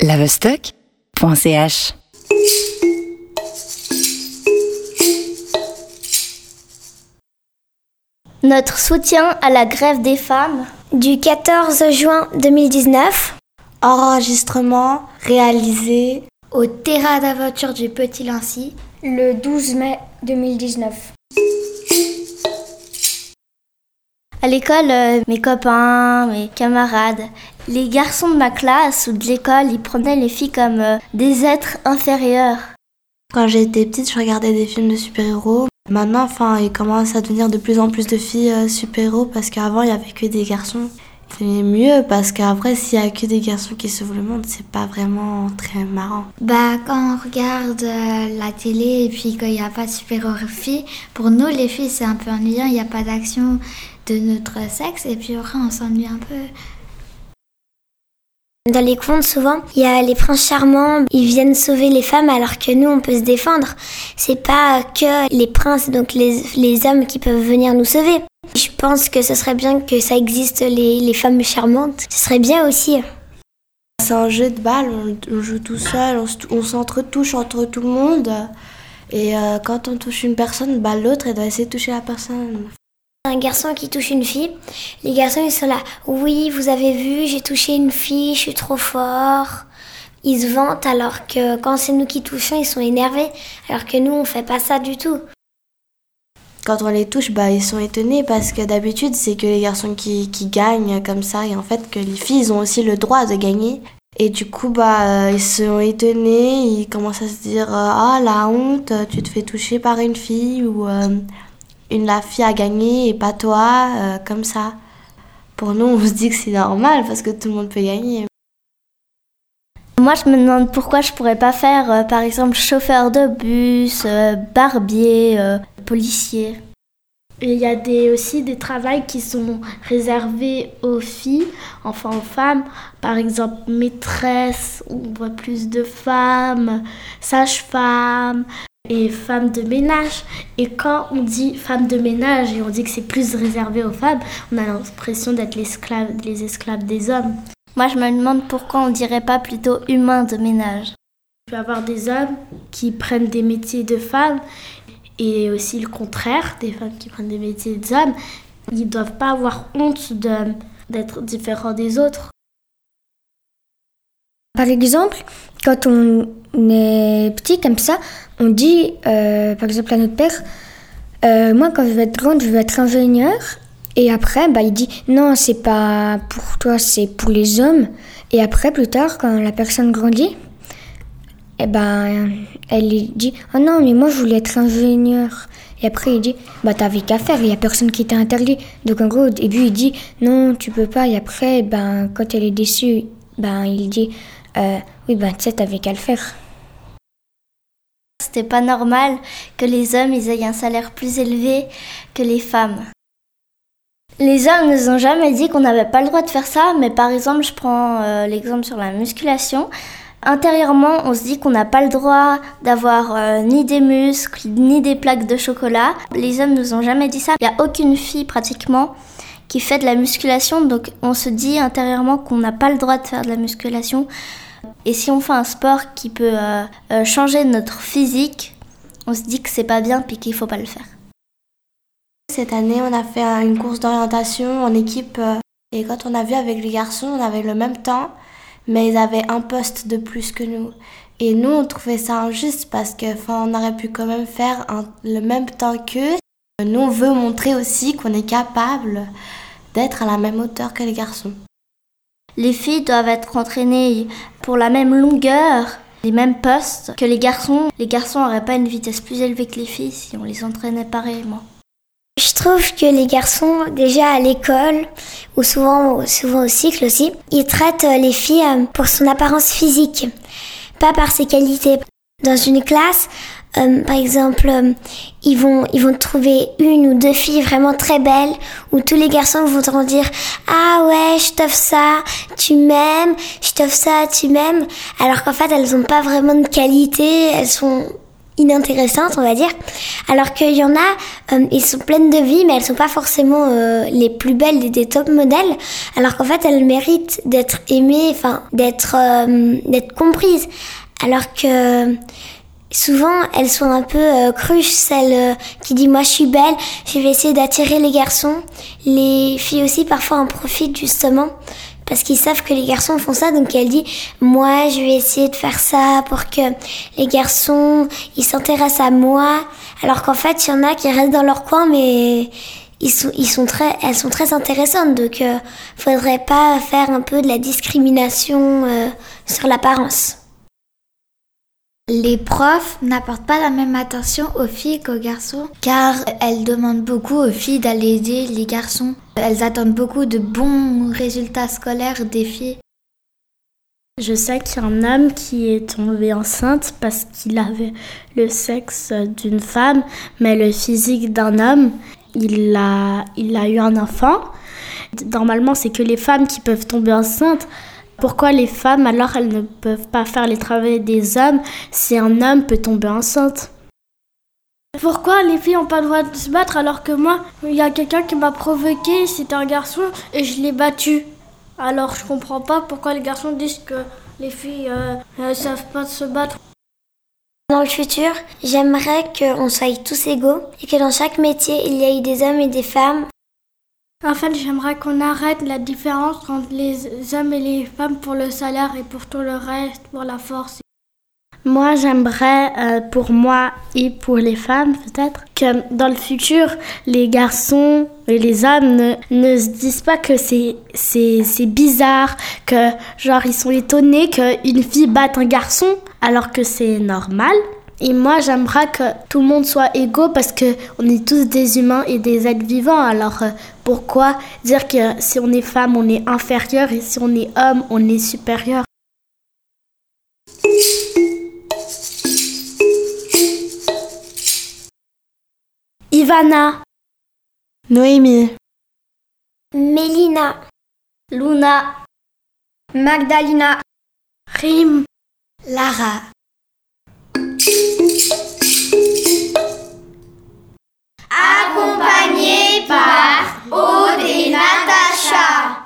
lavestock.ch Notre soutien à la grève des femmes du 14 juin 2019. Enregistrement réalisé au terrain d'aventure du Petit Lancy le 12 mai 2019. À l'école, euh, mes copains, mes camarades, les garçons de ma classe ou de l'école, ils prenaient les filles comme euh, des êtres inférieurs. Quand j'étais petite, je regardais des films de super-héros. Maintenant, enfin, il commence à devenir de plus en plus de filles euh, super-héros parce qu'avant, il y avait que des garçons. C'est mieux parce qu'après, s'il y a que des garçons qui sauvent le monde, c'est pas vraiment très marrant. Bah, quand on regarde la télé et puis qu'il n'y a pas de super-héros filles, pour nous, les filles, c'est un peu ennuyant. Il n'y a pas d'action de notre sexe et puis après on s'ennuie un peu. Dans les contes, souvent, il y a les princes charmants, ils viennent sauver les femmes alors que nous, on peut se défendre. C'est pas que les princes, donc les, les, hommes qui peuvent venir nous sauver. Je pense que ce serait bien que ça existe les, les femmes charmantes. Ce serait bien aussi. C'est un jeu de balle, on, joue tout seul, on, s'entre-touche entre tout le monde. Et euh, quand on touche une personne, bah, l'autre, elle doit essayer de toucher la personne un garçon qui touche une fille, les garçons ils sont là. Oui, vous avez vu, j'ai touché une fille, je suis trop fort. Ils se vantent alors que quand c'est nous qui touchons, ils sont énervés. Alors que nous, on fait pas ça du tout. Quand on les touche, bah, ils sont étonnés parce que d'habitude, c'est que les garçons qui, gagnent comme ça et en fait que les filles ils ont aussi le droit de gagner. Et du coup, bah, ils sont étonnés, ils commencent à se dire Ah, la honte, tu te fais toucher par une fille ou euh, une la fille a gagné et pas toi, euh, comme ça. Pour nous, on se dit que c'est normal parce que tout le monde peut gagner. Moi, je me demande pourquoi je pourrais pas faire, euh, par exemple, chauffeur de bus, euh, barbier, policier. Il y a des, aussi des travails qui sont réservés aux filles, enfin aux femmes. Par exemple, maîtresse, on voit plus de femmes, sage-femme, et femme de ménage. Et quand on dit femme de ménage et on dit que c'est plus réservé aux femmes, on a l'impression d'être les esclaves des hommes. Moi, je me demande pourquoi on dirait pas plutôt humain de ménage. Il peut y avoir des hommes qui prennent des métiers de femmes et aussi le contraire, des femmes qui prennent des métiers d'hommes. Ils ne doivent pas avoir honte d'être différents des autres. Par exemple, quand on est petit comme ça, on dit, euh, par exemple, à notre père, euh, moi quand je vais être grande, je vais être ingénieur. Et après, bah, il dit, non, c'est pas pour toi, c'est pour les hommes. Et après, plus tard, quand la personne grandit, eh ben, elle dit, oh non, mais moi je voulais être ingénieur. Et après, il dit, bah t'avais qu'à faire, il n'y a personne qui t'a interdit. Donc en gros, au début, il dit, non, tu peux pas. Et après, ben, quand elle est déçue, ben, il dit, euh, oui, ben, tu sais, t'avais qu'à le faire. C'était pas normal que les hommes aient un salaire plus élevé que les femmes. Les hommes nous ont jamais dit qu'on n'avait pas le droit de faire ça, mais par exemple, je prends euh, l'exemple sur la musculation. Intérieurement, on se dit qu'on n'a pas le droit d'avoir euh, ni des muscles, ni des plaques de chocolat. Les hommes nous ont jamais dit ça. Il n'y a aucune fille pratiquement qui fait de la musculation, donc on se dit intérieurement qu'on n'a pas le droit de faire de la musculation. Et si on fait un sport qui peut euh, euh, changer notre physique, on se dit que c'est pas bien puis qu'il faut pas le faire. Cette année, on a fait une course d'orientation en équipe euh, et quand on a vu avec les garçons, on avait le même temps, mais ils avaient un poste de plus que nous. Et nous, on trouvait ça injuste parce que, on aurait pu quand même faire le même temps qu'eux. Nous, on veut montrer aussi qu'on est capable d'être à la même hauteur que les garçons. Les filles doivent être entraînées pour la même longueur, les mêmes postes que les garçons. Les garçons n'auraient pas une vitesse plus élevée que les filles si on les entraînait pareillement. Je trouve que les garçons, déjà à l'école, ou souvent, souvent au cycle aussi, ils traitent les filles euh, pour son apparence physique, pas par ses qualités. Dans une classe, euh, par exemple, euh, ils vont ils vont trouver une ou deux filles vraiment très belles où tous les garçons vont te dire ah ouais je t'offre ça tu m'aimes je t'offre ça tu m'aimes alors qu'en fait elles ont pas vraiment de qualité elles sont inintéressantes, on va dire. Alors qu'il y en a, euh, ils sont pleines de vie, mais elles sont pas forcément euh, les plus belles des, top modèles. Alors qu'en fait, elles méritent d'être aimées, enfin, d'être d'être comprises. Alors que souvent elles sont un peu euh, cruches, celles qui disent moi je suis belle, je vais essayer d'attirer les garçons. Les filles aussi parfois en profitent justement parce qu'ils savent que les garçons font ça, donc elle dit moi je vais essayer de faire ça pour que les garçons ils s'intéressent à moi, alors qu'en fait il y en a qui restent dans leur coin mais ils sont, ils sont très, elles sont très intéressantes, donc euh, faudrait pas faire un peu de la discrimination euh, sur l'apparence. Les profs n'apportent pas la même attention aux filles qu'aux garçons, car elles demandent beaucoup aux filles d'aller aider les garçons. Elles attendent beaucoup de bons résultats scolaires des filles. Je sais qu'il y a un homme qui est tombé enceinte parce qu'il avait le sexe d'une femme, mais le physique d'un homme. Il a, il a eu un enfant. Normalement, c'est que les femmes qui peuvent tomber enceintes. Pourquoi les femmes, alors, elles ne peuvent pas faire les travaux des hommes si un homme peut tomber enceinte? Pourquoi les filles n'ont pas le droit de se battre alors que moi, il y a quelqu'un qui m'a provoqué, c'était un garçon et je l'ai battu? Alors je comprends pas pourquoi les garçons disent que les filles ne euh, savent pas se battre. Dans le futur, j'aimerais qu'on soit tous égaux et que dans chaque métier, il y ait des hommes et des femmes en fait, j'aimerais qu'on arrête la différence entre les hommes et les femmes pour le salaire et pour tout le reste, pour la force. Moi, j'aimerais, euh, pour moi et pour les femmes peut-être, que dans le futur, les garçons et les hommes ne, ne se disent pas que c'est, c'est, bizarre, que genre ils sont étonnés qu'une fille batte un garçon alors que c'est normal. Et moi, j'aimerais que tout le monde soit égaux parce que on est tous des humains et des êtres vivants. Alors euh, pourquoi dire que si on est femme, on est inférieur et si on est homme, on est supérieur? Ivana, Noémie, Mélina, Luna, Magdalena, Rim, Lara. Accompagné par Aude et Natacha.